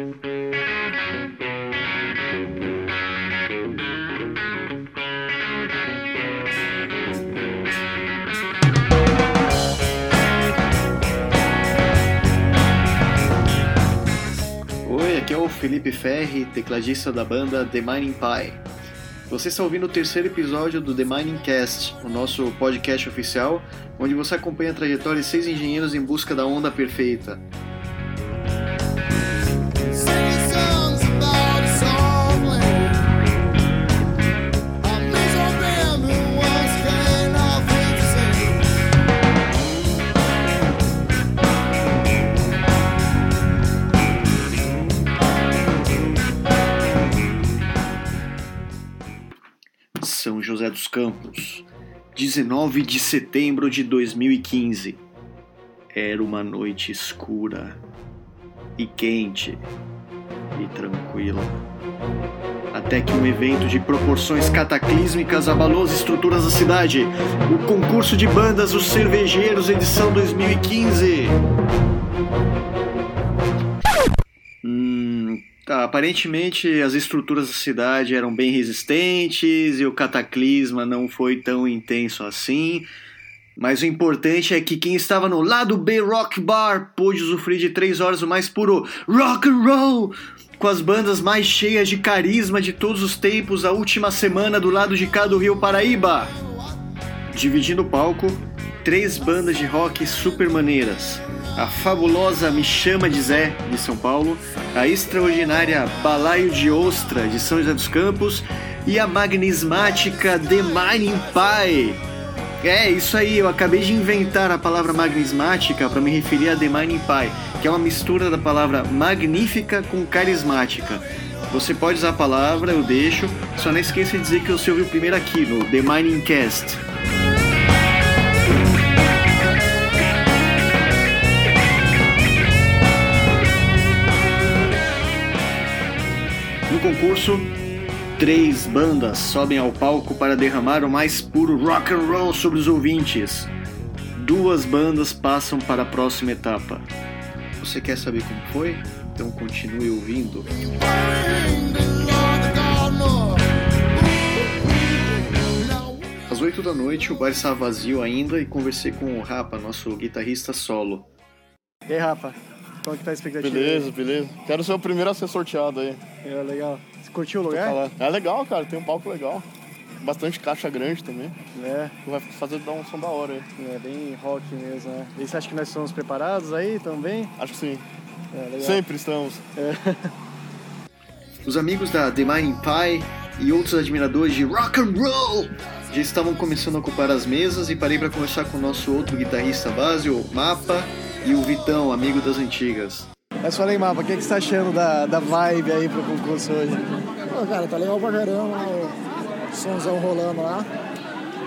Oi, aqui é o Felipe Ferri, tecladista da banda The Mining Pie. Você está ouvindo o terceiro episódio do The Mining Cast, o nosso podcast oficial, onde você acompanha a trajetória de seis engenheiros em busca da onda perfeita. Dos Campos, 19 de setembro de 2015. Era uma noite escura e quente e tranquila. Até que um evento de proporções cataclísmicas abalou as estruturas da cidade. O concurso de bandas Os Cervejeiros, edição 2015. Tá, aparentemente as estruturas da cidade eram bem resistentes e o cataclisma não foi tão intenso assim. Mas o importante é que quem estava no lado B Rock Bar pôde usufruir de três horas o mais puro rock and roll, com as bandas mais cheias de carisma de todos os tempos, a última semana do lado de cá do Rio Paraíba. Dividindo o palco, três bandas de rock super maneiras. A fabulosa Me Chama de Zé, de São Paulo, a extraordinária Balaio de Ostra, de São José dos Campos, e a magnismática The Mining Pie. É, isso aí, eu acabei de inventar a palavra magnismática para me referir a The Mining Pie, que é uma mistura da palavra magnífica com carismática. Você pode usar a palavra, eu deixo, só não esqueça de dizer que você ouviu primeiro aqui no The Mining Cast. Concurso, três bandas sobem ao palco para derramar o mais puro rock and roll sobre os ouvintes. Duas bandas passam para a próxima etapa. Você quer saber como foi? Então continue ouvindo. Às 8 da noite, o bar estava vazio ainda e conversei com o Rapa, nosso guitarrista solo. E aí, Rafa? Qual que tá a expectativa? Beleza, beleza. Quero ser o primeiro a ser sorteado aí. É, legal. Curtiu o lugar? É legal, cara. Tem um palco legal. Bastante caixa grande também. É, Vai fazer dar um som da hora aí. é bem rock mesmo, né? E você acha que nós estamos preparados aí também? Acho que sim. É, legal. Sempre estamos. Os amigos da The Mining Pie e outros admiradores de rock and roll já estavam começando a ocupar as mesas e parei para conversar com o nosso outro guitarrista base, o Mapa, e o Vitão, amigo das antigas. Mas fala aí, Mapa, o que, que você tá achando da, da vibe aí pro concurso hoje? Pô, cara, tá legal pra caramba, o somzão rolando lá.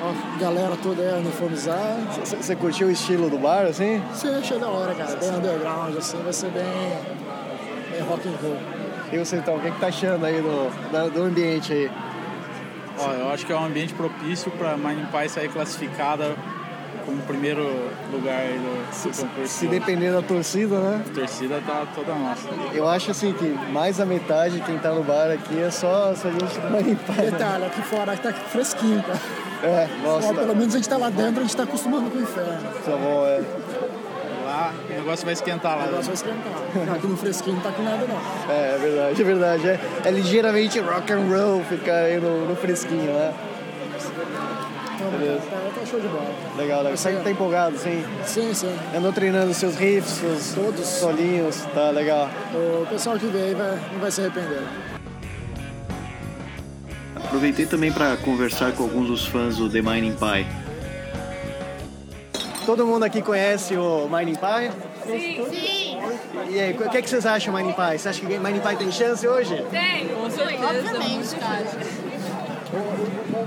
Ó, galera toda aí uniformizada. Você curtiu o estilo do bar, assim? Você achei da hora, cara, bem underground, assim, vai ser bem, bem rock and roll. E você, então, o que, que tá achando aí do, do ambiente aí? Ó, eu acho que é um ambiente propício para Mining Pie sair classificada como primeiro lugar aí do, do concurso. Se depender da torcida, né? A torcida tá toda nossa. Eu acho assim que mais da metade de quem tá no bar aqui é só, só gente do Manipá. Detalhe, aqui fora tá fresquinho, cara. É, nossa, pelo menos a gente tá lá dentro, a gente tá acostumando com o inferno. tá bom, é. Lá o negócio vai esquentar lá. O negócio vai esquentar. Aqui no fresquinho não tá com nada, não. É, é verdade, é verdade. É, é ligeiramente rock and roll ficar aí no, no fresquinho, né? Então, tá, tá show de bola. Legal, legal. Você tá empolgado, sim? Sim, sim. Andou treinando seus riffs, seus Todos. solinhos, tá legal. O pessoal que veio vai, não vai se arrepender. Aproveitei também para conversar com alguns dos fãs do The Mining Pie. Todo mundo aqui conhece o Mining Pie? Sim. E aí, o que, é que vocês acham do Mining Pie? Você acha que o Mining Pie tem chance hoje? Tem, com certeza. Obviamente, cara.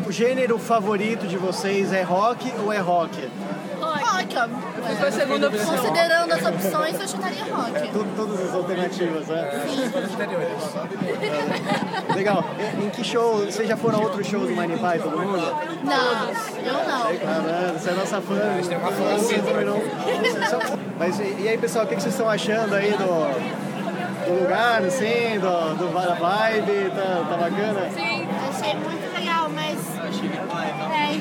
O gênero favorito de vocês é rock ou é rock? Rock. Foi a segunda opção. Considerando as opções, eu chutaria rock. Tu- Todas as alternativas, né? Legal. Em que show? Vocês já foram a outro show do Mining Pie, todo mundo? Não, eu não. Caramba, você é nossa fã. tem uma fã Mas e, e aí, pessoal, o que que vocês estão achando aí do, do lugar, assim, do, do da vibe, tá, tá bacana? Sim, achei muito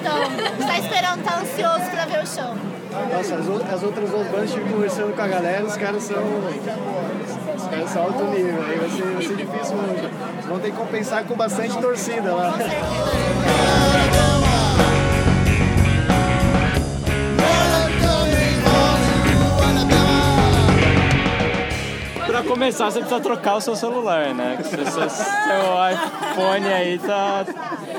então, tá esperando, tá ansioso pra ver o show. Nossa, as, ou- as outras bandas estive conversando com a galera, os caras são. Os caras são alto nível, aí vai ser, vai ser difícil hoje. Vão ter que compensar com bastante torcida lá. Pra começar, você precisa trocar o seu celular, né? Seu, seu iPhone aí tá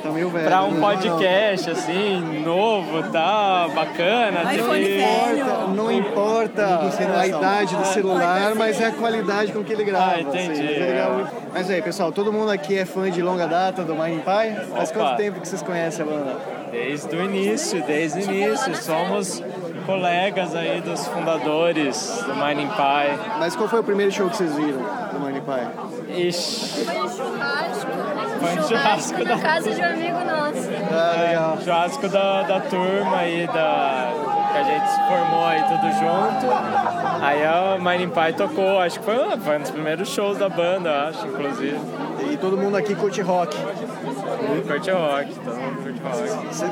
Tá meio velho. pra um né? podcast, assim, novo, tá bacana. Não tem- importa, não importa a idade do celular, mas é a qualidade com que ele grava. Ah, entendi, assim, é. grava muito. Mas aí, pessoal, todo mundo aqui é fã de longa data do Mining Pie? Faz Opa. quanto tempo que vocês conhecem a banda? Desde o início, desde o início. Somos colegas aí dos fundadores do Mining Pie. Mas qual foi o primeiro show que vocês viram do Mining Pie? Ixi, Foi um churrasco. Foi um churrasco na da- casa de um amigo nosso. Ah, legal. churrasco da, da turma aí, da, que a gente se formou aí tudo junto. Aí a Mining Pie tocou, acho que foi, um- foi um dos primeiros shows da banda, acho, inclusive. E todo mundo aqui curte rock. Curte rock, todo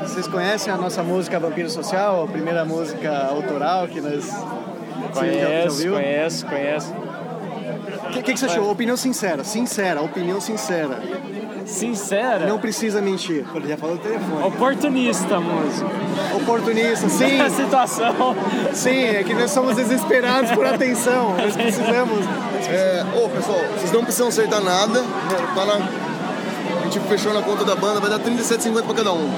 Vocês conhecem a nossa música Vampiro Social, a primeira música autoral que nós. Conheço, ouviu? conheço, conheço. O que, que, que você achou? Opinião sincera, sincera, opinião sincera. Sincera, Não precisa mentir. Ele já falou o telefone. oportunista música. Oportunista, sim. A situação. Sim, é que nós somos desesperados por atenção. Nós precisamos. É, ô pessoal, vocês não precisam acertar nada. Tá na... Gente fechou na conta da banda, vai dar 37,50 pra cada um.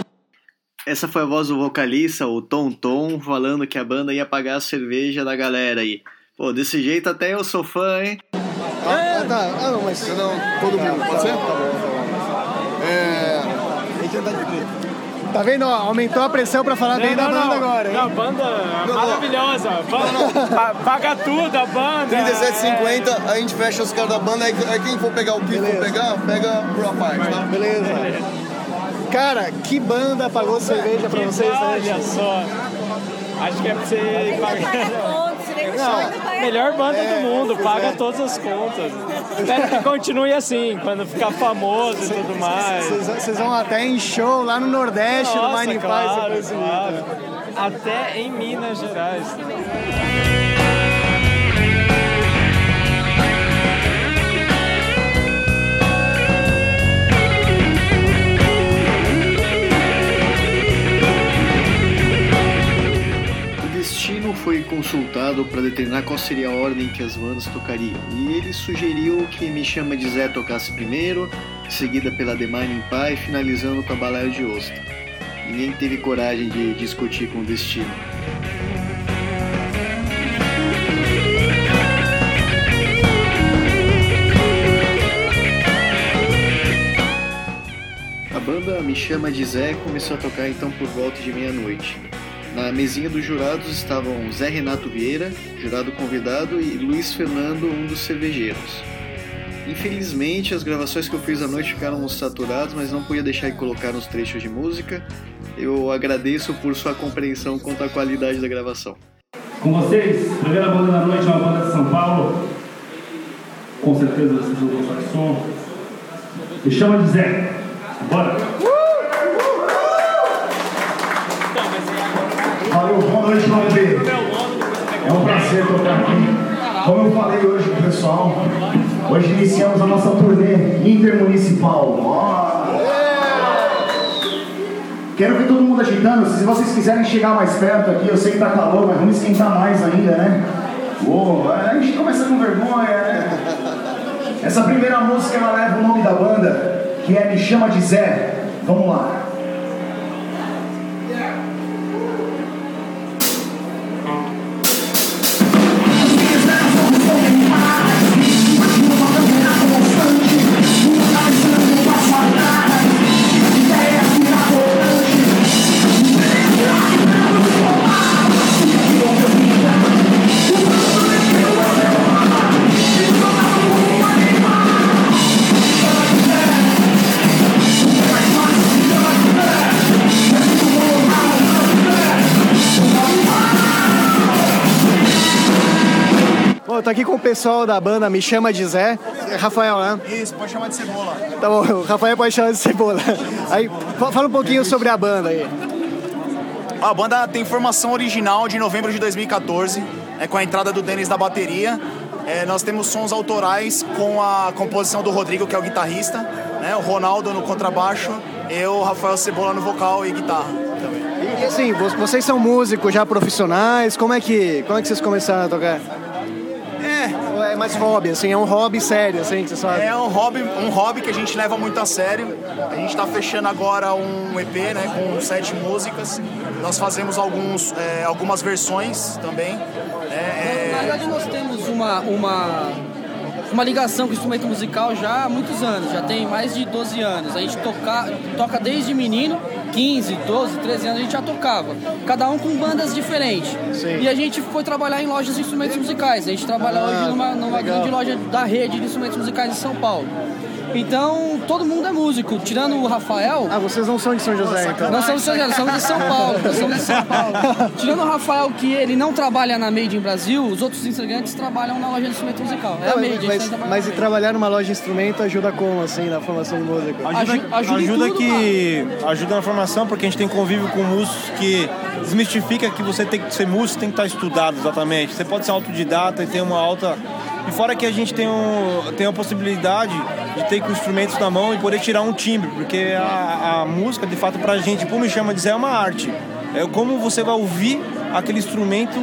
Essa foi a voz do vocalista, o Tom Tom, falando que a banda ia pagar a cerveja da galera aí. Pô, desse jeito até eu sou fã, hein? Ah, tá. Ah, não, mas. Um, todo mundo, pode ser? Tá bom, tá bom. É, A gente anda de Tá vendo? ó, aumentou a pressão pra falar bem da banda agora, hein? Não, banda maravilhosa. Banda, pa- paga tudo a banda. 37,50, a gente fecha os caras da banda, aí, aí quem for pegar o que for Beleza. pegar, pega por a parte, tá? Beleza. Cara, que banda pagou cerveja pra Que vocês, né? olha só. Acho que é pra você pagar. Não, melhor banda É, do mundo, paga é. todas as contas. Espero que continue assim, quando ficar famoso e tudo mais. Vocês, vão até em show lá no Nordeste, no Nossa, Mining claro, Pie. claro. Até em Minas Gerais. Foi consultado para determinar qual seria a ordem que as bandas tocariam. E ele sugeriu que Me Chama de Zé tocasse primeiro, seguida pela The Mining Pie, finalizando com a Balaio de Osta. Ninguém teve coragem de discutir com o Destino. A banda Me Chama de Zé começou a tocar então por volta de meia-noite. Na mesinha dos jurados estavam Zé Renato Vieira, jurado convidado, e Luiz Fernando, um dos cervejeiros. Infelizmente, as gravações que eu fiz à noite ficaram saturadas, mas não podia deixar de colocar uns trechos de música. Eu agradeço por sua compreensão quanto à qualidade da gravação. Com vocês, primeira banda da noite, uma banda de São Paulo. Com certeza vocês vão gostar do som. Me chama de Zé. Bora! Valeu, boa noite, Valdir. É aqui. Como eu falei hoje com o pessoal, hoje iniciamos a nossa turnê intermunicipal. Quero ver todo mundo agitando. Se vocês quiserem chegar mais perto aqui, eu sei que tá calor, mas vamos esquentar mais ainda, né? Uou, a gente começa com vergonha, né? Essa primeira música ela leva o nome da banda, que é Me Chama de Zé. Vamos lá. Tô aqui com o pessoal da banda Me Chama de Zé. Rafael, né? Isso, pode chamar de cebola. Tá bom, o Rafael pode chamar de Cebola. Aí, fa- fala um pouquinho sobre a banda aí. A banda tem formação original de novembro de 2014, é, com a entrada do Denis da bateria. É, nós temos sons autorais com a composição do Rodrigo, que é o guitarrista, né, o Ronaldo no contrabaixo, eu, Rafael Cebola no vocal e guitarra também. E, assim, vo- vocês são músicos já profissionais, como é que, como é que vocês começaram a tocar? É. Ou É mais hobby, assim, é um hobby sério, assim, que vocês fazem? É um hobby, um hobby que a gente leva muito a sério. A gente está fechando agora um EP, né, com sete músicas. Nós fazemos alguns, é, algumas versões também. né, Na é, verdade, nós temos uma, uma, uma ligação com o instrumento musical já há muitos anos, já tem mais de 12 anos. A gente toca, toca desde menino, 15, 12, 13 anos a gente já tocava. Cada um com bandas diferentes. E a gente foi trabalhar em lojas de instrumentos musicais. A gente trabalha Ah, hoje numa, numa grande loja da rede de instrumentos musicais de São Paulo. Então, todo mundo é músico, tirando o Rafael. Ah, vocês não são de São José, então? Nós somos de São José, somos de São Paulo. Nós somos de São Paulo. Tirando o Rafael, que ele não trabalha na Made in Brasil, os outros integrantes trabalham na loja de instrumento musical. É a Não, Made, a gente mas, trabalhando mas e trabalhar numa loja de instrumento ajuda como, assim, na formação de música? Aju- ajuda em ajuda tudo, que ajuda na formação porque a gente tem convívio com músicos que desmistifica que você tem que ser músico tem que estar estudado exatamente. Você pode ser autodidata e ter uma alta. E fora que a gente tem, um, tem a possibilidade de ter com instrumentos na mão e poder tirar um timbre porque a, a música de fato pra gente como me chama dizer é uma arte. É como você vai ouvir aquele instrumento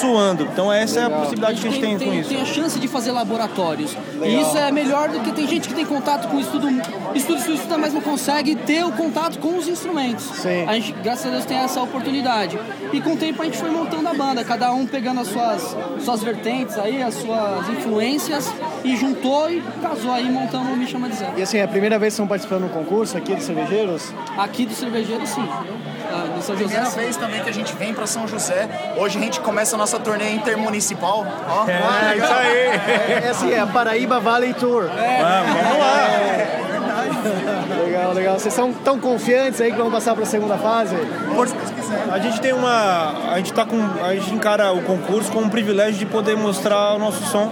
suando então essa é a possibilidade que a gente tem, com isso tem a chance de fazer laboratórios. E Legal. isso é melhor do que tem gente que tem contato com estudo, estudo, estudo, estuda, mas não consegue ter o contato com os instrumentos. A gente, graças a Deus, tem essa oportunidade. E com o tempo a gente foi montando a banda, cada um pegando as suas, suas vertentes aí, as suas influências, e juntou e casou aí montando o Me Chama de Zé. E assim, é a primeira vez que estão participando de um concurso aqui de cervejeiros? Aqui do cervejeiro, sim. Ah, do São José, Primeira vez também que a gente vem para São José. Hoje a gente começa a nossa turnê intermunicipal. Ó. É, isso aí. É, assim, é a Paraíba Valley Tour. vamos lá. Legal, legal. Vocês são tão confiantes aí que vão passar para a segunda fase? A gente tem uma. A gente tá com. A gente encara o concurso como um privilégio de poder mostrar o nosso som.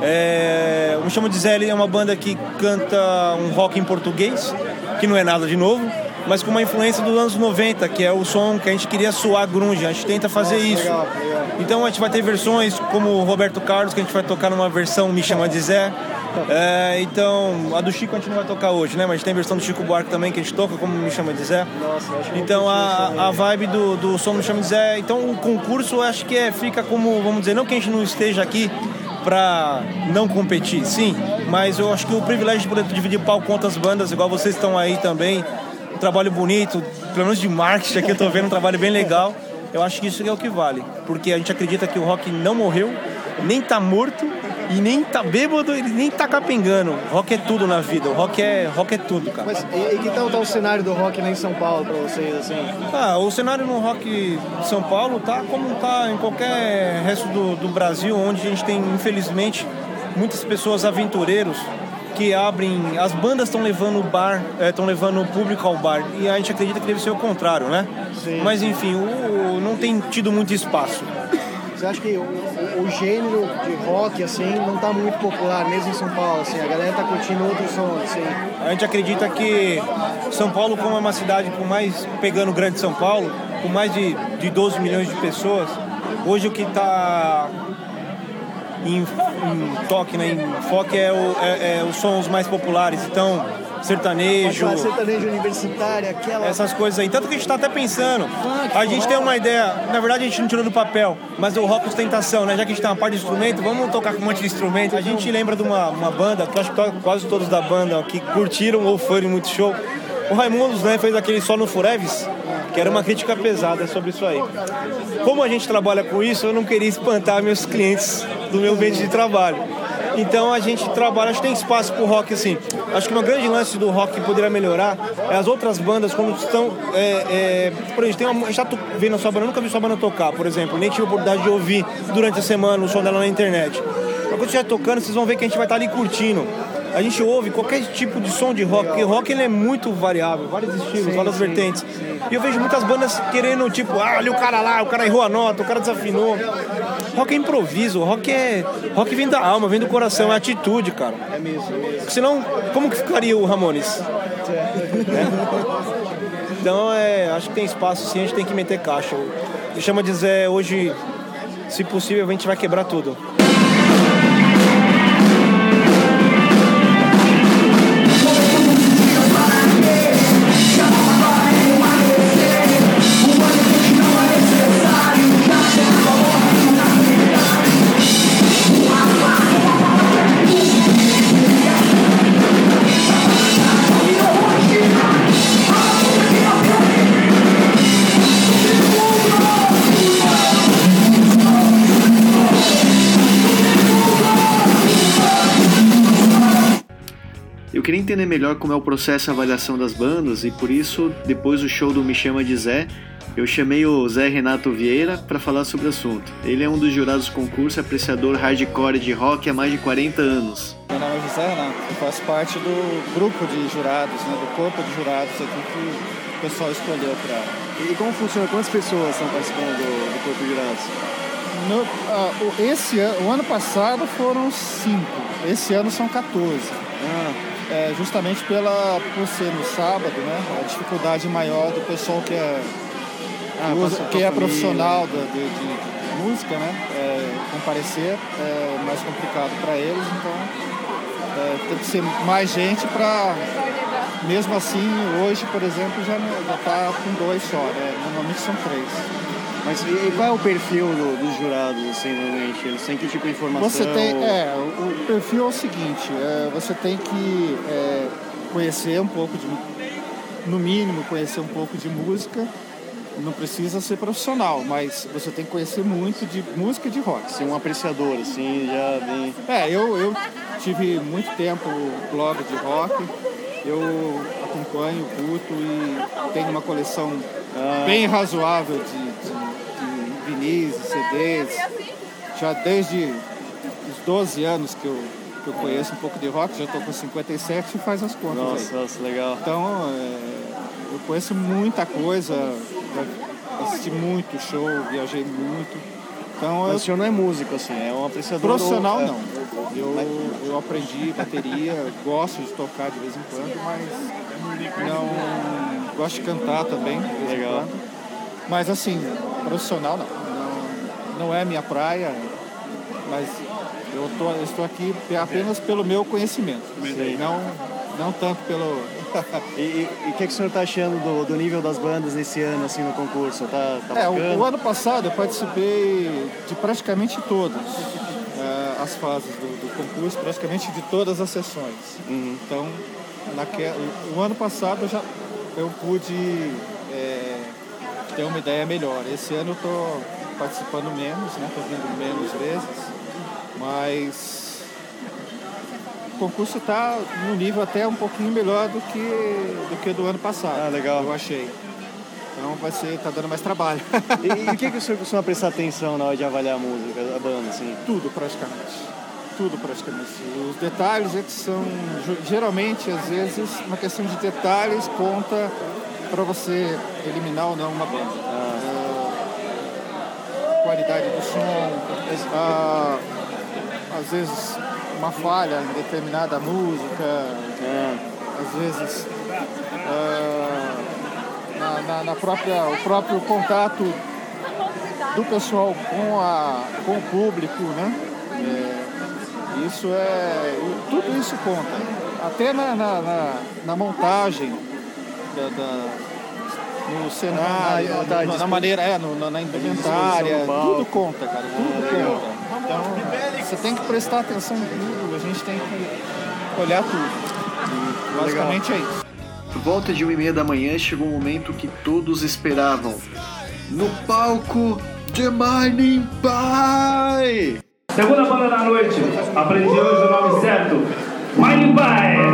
É, o Me Chama de Zé ele é uma banda que canta um rock em português, que não é nada de novo, mas com uma influência dos anos 90, que é o som que a gente queria soar grunge. A gente tenta fazer Nossa, isso. legal, legal. Então a gente vai ter versões como o Roberto Carlos, que a gente vai tocar numa versão Me Chama de Zé. É, então, a do Chico a gente não vai tocar hoje, né? Mas a gente tem versão do Chico Buarque também que a gente toca, como Me Chama de Zé. Nossa, acho Então a, a vibe do, do som Me Chama de Zé. Então o concurso acho que é, fica como, vamos dizer, não que a gente não esteja aqui pra não competir, sim, mas eu acho que o privilégio de poder dividir palco com outras bandas, igual vocês estão aí também, um trabalho bonito, pelo menos de marketing aqui eu tô vendo um trabalho bem legal. Eu acho que isso é o que vale, porque a gente acredita que o rock não morreu, nem tá morto e nem tá bêbado, ele nem tá capengando. Rock é tudo na vida, o rock é, rock é tudo, cara. Mas e, e que tal tá o cenário do rock lá em São Paulo para vocês, assim? Ah, o cenário no rock de São Paulo tá como tá em qualquer resto do, do Brasil, onde a gente tem, infelizmente, muitas pessoas aventureiros que abrem. As bandas estão levando o bar, estão levando o público ao bar. E a gente acredita que deve ser o contrário, né? Sim. Mas enfim, o- o- não tem tido muito espaço. Você acha que o, o- gênero de rock, assim, não tá muito popular, mesmo em São Paulo, assim? A galera tá curtindo outros sons, assim? A gente acredita que São Paulo, como é uma cidade com mais, pegando o grande São Paulo, com mais de, de 12 milhões de pessoas, hoje o que está em, em toque, né, em foque é, o, é, é os sons mais populares. Então, sertanejo, Aquela sertanejo universitária, aquela... essas coisas aí. Tanto que a gente está até pensando. A gente tem uma ideia, na verdade a gente não tirou do papel, mas o rock ostentação, né? Já que a gente tem uma parte de instrumento, vamos tocar com um monte de instrumento. A gente lembra de uma, uma banda, que eu acho que quase todos da banda que curtiram ou foram muito show. O Raimundos, né, fez aquele só no Fureves, que era uma crítica pesada sobre isso aí. Como a gente trabalha com isso, eu não queria espantar meus clientes do meu ambiente de trabalho. Então a gente trabalha, acho que tem espaço pro rock assim. Acho que uma grande lance do rock que poderia melhorar é as outras bandas quando estão. É, é, por exemplo, tem uma, a gente tá vendo a sua banda, nunca vi sua banda tocar, por exemplo, nem tive a oportunidade de ouvir durante a semana o som dela na internet. Mas quando estiver tocando, vocês vão ver que a gente vai estar ali curtindo. A gente ouve qualquer tipo de som de rock, porque rock ele é muito variável, vários estilos, Sim, várias sim, vertentes. E eu vejo muitas bandas querendo, tipo, ah, olha o cara lá, o cara errou a nota, o cara desafinou. rock é improviso, rock é. Rock vem da alma, vem do coração, é atitude, cara. É mesmo, é mesmo. Senão, como que ficaria o Ramones? Né? Então é, acho que tem espaço sim, a gente tem que meter caixa. Me chama de Zé, hoje, se possível, a gente vai quebrar tudo. Entender melhor como é o processo de avaliação das bandas e por isso, depois do show do Me Chama de Zé, eu chamei o Zé Renato Vieira para falar sobre o assunto. Ele é um dos jurados do concurso, apreciador hardcore de rock há mais de 40 anos. Meu nome é José Renato, eu faço parte do grupo de jurados, né, do corpo de jurados aqui que o pessoal escolheu para. E como funciona? Quantas pessoas estão participando do, do corpo de jurados? No, ah, o- esse ano, o ano passado foram cinco, esse ano são 14. É, justamente pela, por ser no sábado, né? A dificuldade maior do pessoal que é, Ah, que usa- passa com que é profissional de, de- de música, né? É, comparecer é mais complicado para eles, então é, tem que ser mais gente para. Mesmo assim, hoje, por exemplo, já está com dois só, né? Normalmente são três. Mas e, qual é o perfil do- dos jurados, assim, normalmente? Eles têm que tipo de informação? Você tem, é, o, o perfil é o seguinte, é, você tem que é, conhecer um pouco de, no mínimo, conhecer um pouco de música. Não precisa ser profissional, mas você tem que conhecer muito de música de rock. Ser um apreciador, assim, já bem... É, eu, eu tive muito tempo blog de rock, eu acompanho, curto e tenho uma coleção Ah. bem razoável de, de vinis e CDs. Já desde os 12 anos que eu, que eu conheço um pouco de rock, já estou com 57 e faz as contas Nossa, aí. nossa, legal. Então, é, eu conheço muita coisa, assisti muito show, viajei muito. Então, Mas eu, o senhor não é músico, assim, é um apreciador... Profissional ou- é. não. Eu, eu aprendi bateria, gosto de tocar de vez em quando, mas não gosto de cantar também. De vez Legal. Em quando. Mas assim, profissional não. Não. É minha praia, mas eu, tô, eu estou aqui apenas pelo meu conhecimento. Sei. Não, não tanto pelo. E o que, que o senhor tá achando do, do nível das bandas nesse ano, assim, no concurso? Tá, tá É, o, o ano passado eu participei de praticamente todas eh, as fases do, do concurso, praticamente de todas as sessões. Então, naque, o, o ano passado eu já eu pude eh, ter uma ideia melhor. Esse ano eu estou participando menos, né? Estou vindo menos vezes, mas o concurso está no nível até um pouquinho melhor do que do que do ano passado. Ah, legal. Eu achei. Então vai ser, tá dando mais trabalho. E, e o que, que o senhor costuma prestar atenção na hora de avaliar a música, a banda, assim? Tudo praticamente. Tudo praticamente. Os detalhes é que são, ge- geralmente, às vezes, uma questão de detalhes conta para você eliminar ou não uma banda. Qualidade do som, ah, às vezes uma falha em determinada música, às vezes ah, na, na- na própria, o próprio contato do pessoal com, a, com o público, né? É, isso é. Tudo isso conta. Até na, na, na- na montagem da, da- no cenário, Ah, tá, na, dispo- na maneira, é, no- na, na indumentária, tudo conta, cara, tudo conta. Então, você tem que prestar atenção em tudo, a gente tem que olhar tudo. Basicamente é isso. Por volta de uma e meia da manhã chegou o momento que todos esperavam. No palco, The Mining Pie! Segunda banda da noite. Aprendi hoje o nome certo. Mighty Pie.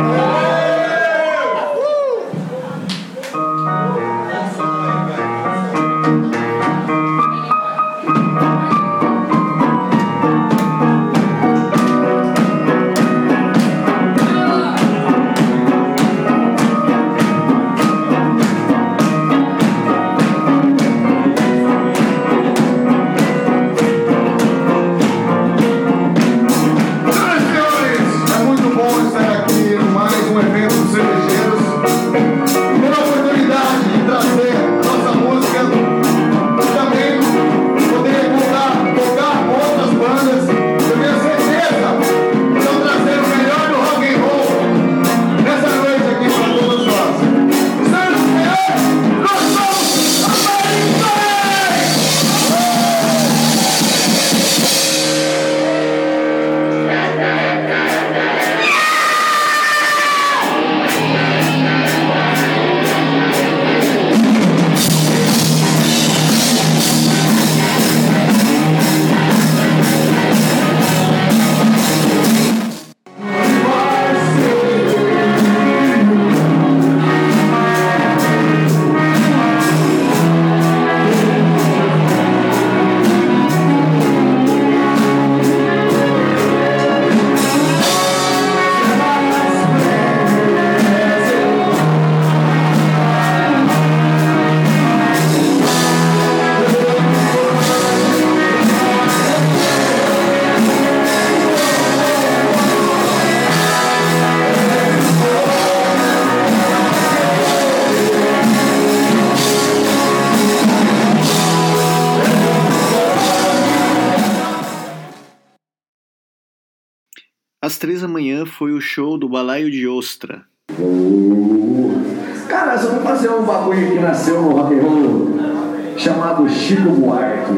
Show do Balaio de Ostra. Cara, só vamos fazer um bagulho que nasceu no rock and roll chamado Chico Buarque.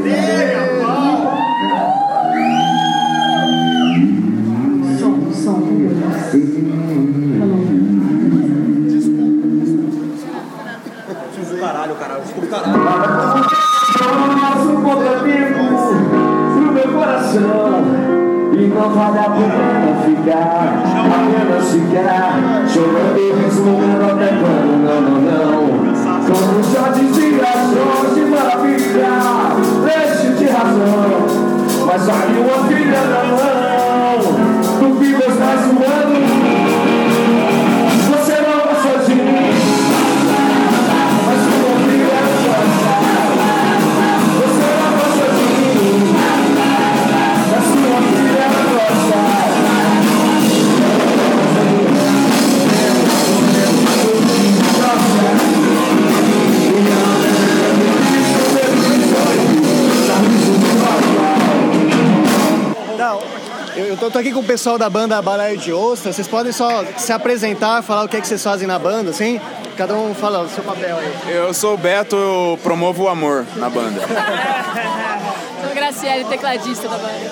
Pessoal da banda Balaio de Ostra. Vocês podem só se apresentar, falar o que é que vocês fazem na banda, assim? Cada um fala o seu papel aí. Eu sou o Beto, eu promovo o amor na banda. Sou Graciele, tecladista da banda.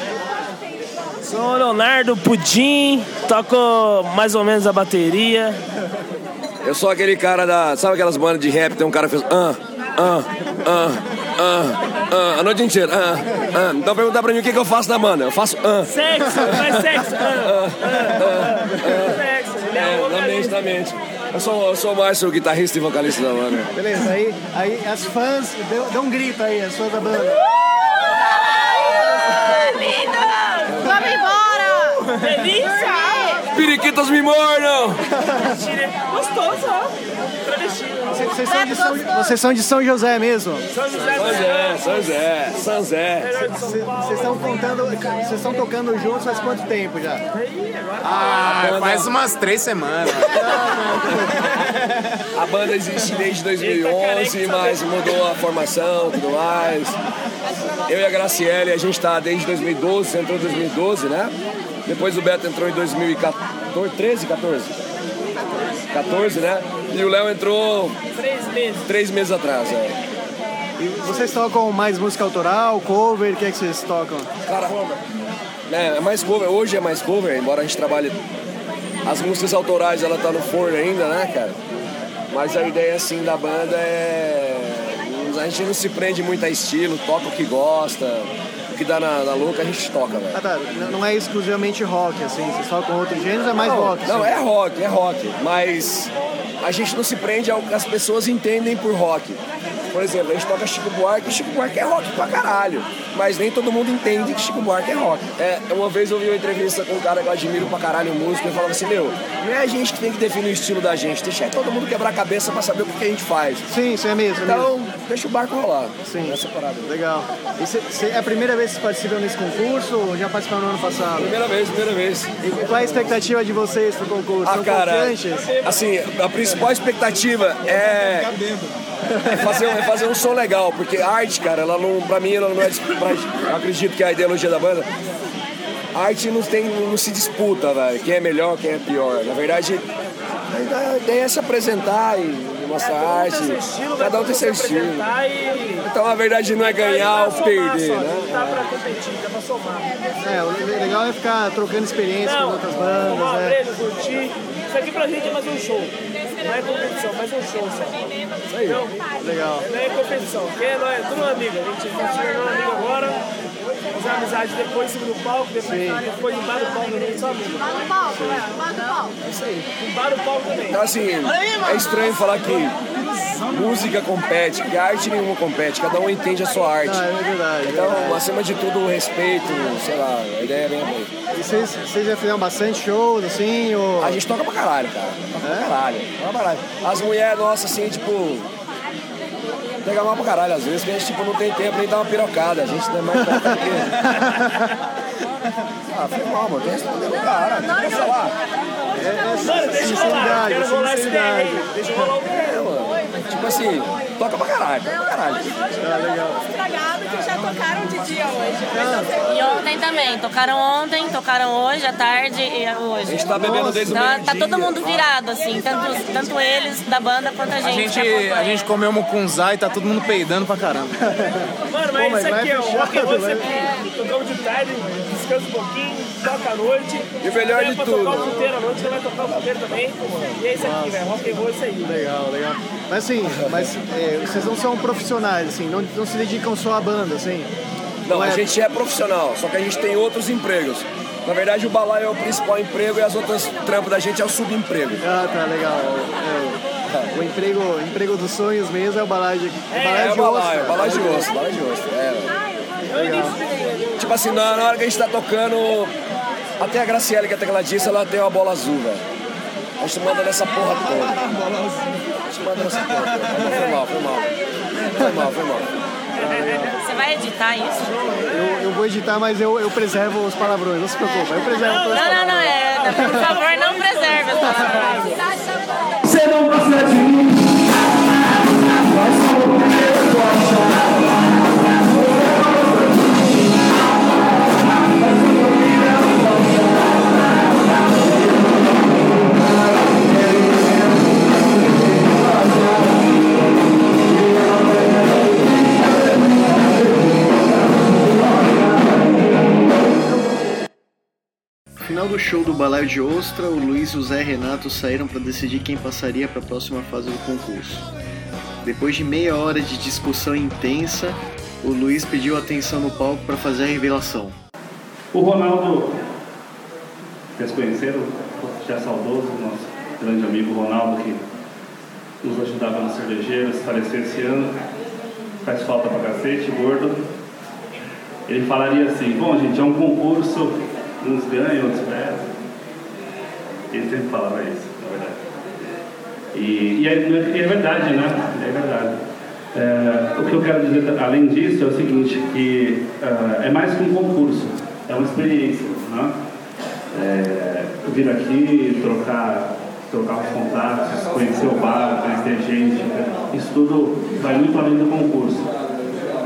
Sou o Leonardo Pudim, toco mais ou menos a bateria. Eu sou aquele cara da. Sabe aquelas bandas de rap? Tem um cara que fez. Ah, ah, ah, ah, ah, a noite inteira. Ah, ah. Então perguntar pra mim o que, que eu faço na banda. Eu faço. Ah. Sexo, faz sexo. Ah, ah, ah, Sexo, ele é É, o na mente, na mente. Eu sou, eu sou o Márcio, o guitarrista e vocalista da banda. Beleza, aí, aí as fãs, dê, dê um grito aí, as fãs da banda. Lindo! Vamos embora! Delícia! Periquitas me mordam! Gostoso, ó. Vocês, são de São, vocês são de São José mesmo? São José. São Zé, São Zé. Vocês estão contando, vocês estão tocando juntos faz quanto tempo já? Ah, faz umas três semanas. A banda existe desde 2011, mas mudou a formação e tudo mais. Eu e a Graciele, a gente tá desde 2012, você entrou em 2012, né? Depois o Beto entrou em 2014, 13, 14? 14, né? E o Léo entrou Três meses. três meses atrás, é. E vocês tocam mais música autoral, cover, o que é que vocês tocam? Cara, é, é mais cover, hoje é mais cover, embora a gente trabalhe. As músicas autorais ela tá no forno ainda, né, cara? Mas a ideia assim da banda é. A gente não se prende muito a estilo, toca o que gosta, que dá na, na louca a gente toca, velho. Ah, tá, não é exclusivamente rock, assim, vocês tocam outros gêneros, é mais não, rock. Não, assim. é rock, é rock. Mas a gente não se prende ao que as pessoas entendem por rock. Por exemplo, a gente toca Chico Buarque, e Chico Buarque é rock pra caralho. Mas nem todo mundo entende que Chico Buarque é rock. É, uma vez eu vi uma entrevista com um cara que eu admiro pra caralho, um músico, e falava assim, meu, não é a gente que tem que definir o estilo da gente, deixa todo mundo quebrar a cabeça pra saber o que a gente faz. Sim, isso é mesmo. é Então, mesmo. deixa o barco rolar. Sim. Nessa parada. Legal. E cê- cê- é a primeira vez que vocês participam desse concurso ou já participaram no ano passado? Primeira vez, primeira vez. E qual é a expectativa de vocês pro concurso? Ah, São cara, confiantes? assim, a principal expectativa é, é fazer, é fazer um som legal, porque a arte, cara, ela não, pra mim, ela não é. Pra, eu acredito que é a ideologia da banda. A arte não, tem, não se disputa, velho. Quem é melhor, quem é pior. Na verdade, a ideia é se apresentar e mostrar a arte. Cada um tem seu estilo. Então, a verdade não é ganhar ou perder, né? Dá pra competir, dá pra somar. É, o legal é ficar trocando experiência com outras tomar bandas, uma né? breja, curtir. Isso aqui pra gente é mais um show. Não é competição, mais um show só. Isso aí. Legal. Não é competição, porque nós é tudo amigo. A gente um amigo agora, fazer amizade depois do palco, depois, depois embaixo do palco também, só amigo. Lá no palco, lá no palco. Isso aí. Embaixo do palco também. Então, assim, é estranho falar que música compete, que arte nenhuma compete, cada um entende a sua arte. Ah, é verdade. Então, acima de tudo, o respeito, sei lá, a ideia é bem boa. E vocês, vocês já fizeram bastante shows, assim, ou... A gente toca pra caralho, cara. Toca pra caralho. Toca pra caralho. As mulheres nossas, assim, tipo. Pega mal pra caralho, às vezes, que a gente tipo, não tem tempo nem dar uma pirocada. A gente não é mais perto do que. Ah, foi mal, mano. Tem que responder o cara. Quer falar? Mano, deixa eu rolar, quero rolar esse DM aí. Deixa eu rolar o É, mano. Tipo assim, toca pra caralho, toca pra caralho. Estragado que já tocaram de dia hoje. E ontem também. Tocaram ontem, tocaram hoje, à tarde e hoje. A gente tá bebendo desde o Tá, meio-dia. tá todo mundo virado, assim. Tanto, tanto eles da banda quanto a A gente. gente, que acompanha. a gente comeu mucunzá e tá todo mundo peidando pra caramba. Mano, Pô, mas mas isso aqui é o rock and roll, aqui. Tocamos de tarde, descansa um pouquinho, toca à noite. E o melhor de pra tudo. tocar o puteiro à noite, você vai tocar o puteiro também. E é isso aqui, velho. Rock and roll é isso aí. Legal, legal. Mas assim, mas é, vocês não são profissionais, assim, não, não se dedicam só à banda, assim? Não, a é- gente é profissional, só que a gente tem outros empregos. Na verdade, o balaio é o principal emprego e as outras trampas da gente é o subemprego. Ah, tá, legal. É, o emprego, o emprego dos sonhos mesmo é o balaio de, É, balaio é de osso. balaio, balaio de osso, balaio de osso. É. Tipo assim, na, na hora que a gente tá tocando, até a Graciela, que é tecladista, ela tem uma bola azul, velho. A gente manda nessa porra toda. A gente manda nessa porra toda. Foi mal, foi mal. Foi mal, foi mal. Você vai editar isso? Eu, eu vou editar, mas eu, eu preservo os palavrões, não se preocupe, eu preservo Não, os não, não, palavrões. é. Por favor, não preserve as palavras. Você não gosta de mim? Final do show do Balaio de Ostra, o Luiz e o Zé Renato saíram para decidir quem passaria para a próxima fase do concurso. Depois de meia hora de discussão intensa, o Luiz pediu atenção no palco para fazer a revelação. O Ronaldo, vocês conheceram, já saudoso, nosso grande amigo Ronaldo, que nos ajudava nas cervejeiras, faleceu esse ano, faz falta pra cacete, gordo. Ele falaria assim, bom gente, é um concurso, uns ganham, outros perdem. Ele sempre falava isso, na verdade. E, e, é, e é verdade, né? É verdade. É, o que eu quero dizer, além disso, é o seguinte, que ah, é mais que um concurso, é uma experiência, né? É, vir aqui, trocar, trocar os contatos, conhecer o bar, conhecer gente, isso tudo vai muito além do concurso.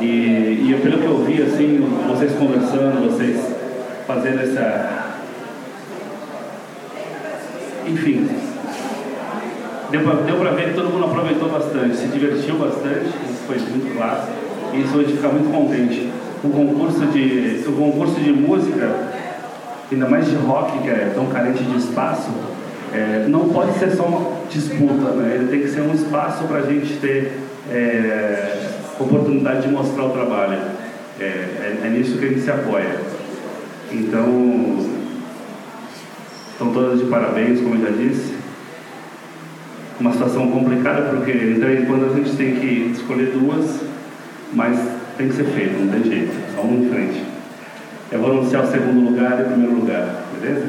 E, e pelo que eu vi, assim, vocês conversando, vocês fazendo essa... Enfim, deu pra ver que todo mundo aproveitou bastante, se divertiu bastante, isso foi muito claro, e isso gente fica muito contente. O concurso de, o concurso de música, ainda mais de rock, que é tão carente de espaço, é, não pode ser só uma disputa, né? ele tem que ser um espaço para a gente ter é, oportunidade de mostrar o trabalho. É, é, é nisso que a gente se apoia. Então, estão todas de parabéns, como eu já disse. uma situação complicada, porque em três bandas a gente tem que escolher duas, mas tem que ser feito, não tem jeito, só um em frente. Eu vou anunciar o segundo lugar e o primeiro lugar, beleza?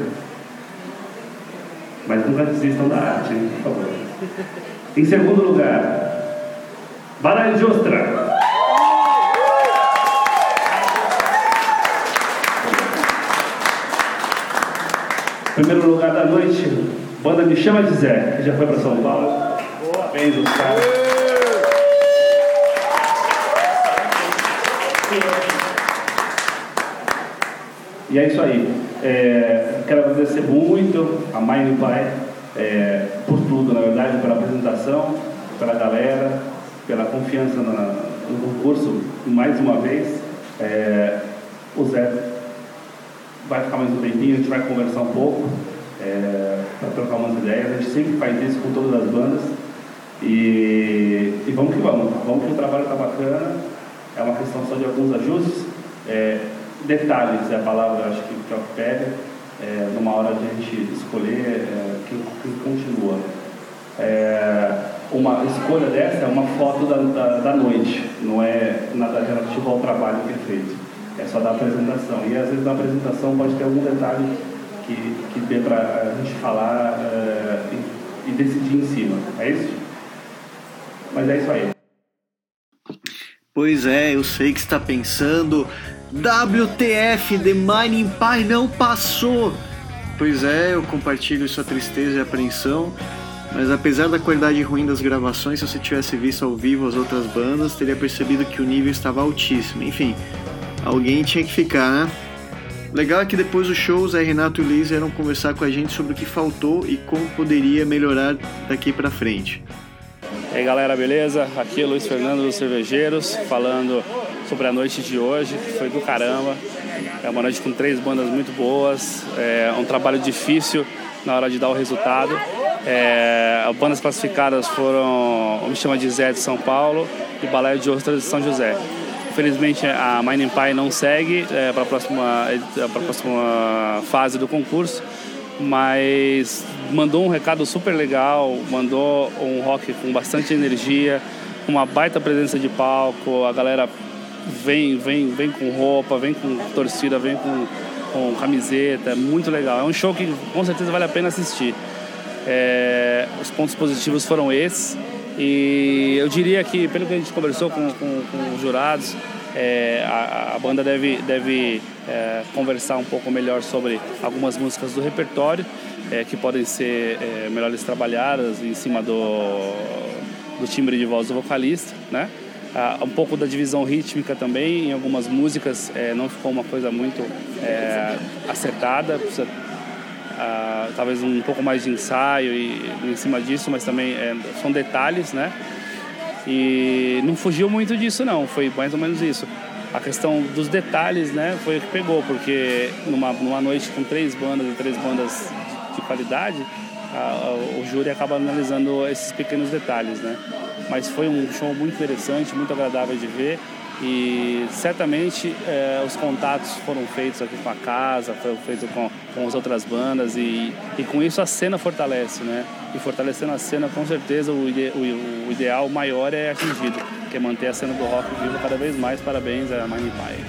Mas nunca desistam da arte, hein, por favor. Em segundo lugar, Baralho de Ostra. Primeiro lugar da noite, banda Me Chama de Zé, que já foi para São Paulo. Parabéns os caras. E é isso aí. É, quero agradecer muito a Mine Pai é, por tudo, na verdade, pela apresentação, pela galera, pela confiança na- no concurso, mais uma vez. É, o Zé vai ficar mais um tempinho, a gente vai conversar um pouco, é, para trocar umas ideias. A gente sempre faz isso com todas as bandas. E, e vamos que vamos. Vamos que o trabalho está bacana. É uma questão só de alguns ajustes. É, detalhes é a palavra, acho que, que é o que pega. É, numa hora de a gente escolher é, quem continua. É, uma escolha dessa é uma foto da, da, da noite, não é nada relativo ao trabalho que é feito. É só da apresentação. E às vezes na apresentação pode ter algum detalhe que, que dê para a gente falar é, e, e decidir em cima. É isso? Mas é isso aí. Pois é, eu sei que está pensando. WTF, The Mining Pie não passou! Pois é, eu compartilho sua tristeza e apreensão. Mas apesar da qualidade ruim das gravações, se você tivesse visto ao vivo as outras bandas, teria percebido que o nível estava altíssimo. Enfim, alguém tinha que ficar, né? Legal é que depois do show, Zé Renato e Liz vieram conversar com a gente sobre o que faltou e como poderia melhorar daqui pra frente. E aí galera, beleza? Aqui é Luiz Fernando dos Cervejeiros, falando sobre a noite de hoje, que foi do caramba. É uma noite com três bandas muito boas, é um trabalho difícil na hora de dar o resultado. É, as bandas classificadas foram o Me Chama de Zé de São Paulo e Balaio de Ostras de São José. Infelizmente a Mining Pie não segue é, para a próxima, próxima fase do concurso, mas mandou um recado super legal, mandou um rock com bastante energia, uma baita presença de palco, a galera vem, vem, vem com roupa, vem com torcida, vem com, com camiseta, é muito legal. É um show que com certeza vale a pena assistir. É, os pontos positivos foram esses. E eu diria que, pelo que a gente conversou com, com, com os jurados, é, a, a banda deve, deve é, conversar um pouco melhor sobre algumas músicas do repertório é, que podem ser é, melhores trabalhadas em cima do, do timbre de voz do vocalista, né? Ah, um pouco da divisão rítmica também em algumas músicas é, não ficou uma coisa muito é, acertada precisa ah, talvez um pouco mais de ensaio e, em cima disso mas também é, são detalhes né? E não fugiu muito disso não. Foi mais ou menos isso. A questão dos detalhes né foi o que pegou porque numa, numa noite com três bandas e três bandas de qualidade a- o júri acaba analisando esses pequenos detalhes, né? Mas foi um show muito interessante, muito agradável de ver e certamente eh, os contatos foram feitos aqui com a casa, foram feitos com, com as outras bandas e, e com isso a cena fortalece, né? E fortalecendo a cena, com certeza o, ide- o- o ideal maior é atingido, que é manter a cena do rock viva cada vez mais. Parabéns a Mighty Pie.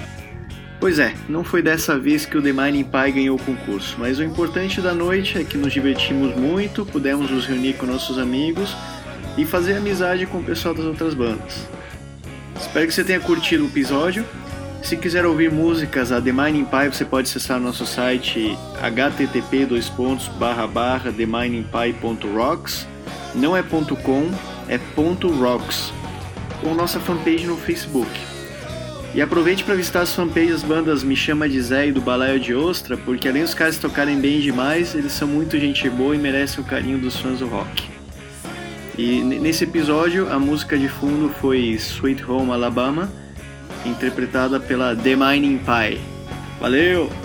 Pois é, não foi dessa vez que o The Mining Pie ganhou o concurso, mas o importante da noite é que nos divertimos muito, pudemos nos reunir com nossos amigos e fazer amizade com o pessoal das outras bandas. Espero que você tenha curtido o episódio. Se quiser ouvir músicas a The Mining Pie, você pode acessar nosso site http theminingpie.rocks. Não é ponto .com, é ponto .rocks. Ou nossa fanpage no Facebook. E aproveite para visitar as fanpages das bandas Me Chama de Zé e do Balaio de Ostra, porque além dos caras tocarem bem demais, eles são muito gente boa e merecem o carinho dos fãs do rock. E nesse episódio, a música de fundo foi Sweet Home Alabama, interpretada pela The Mining Pie. Valeu!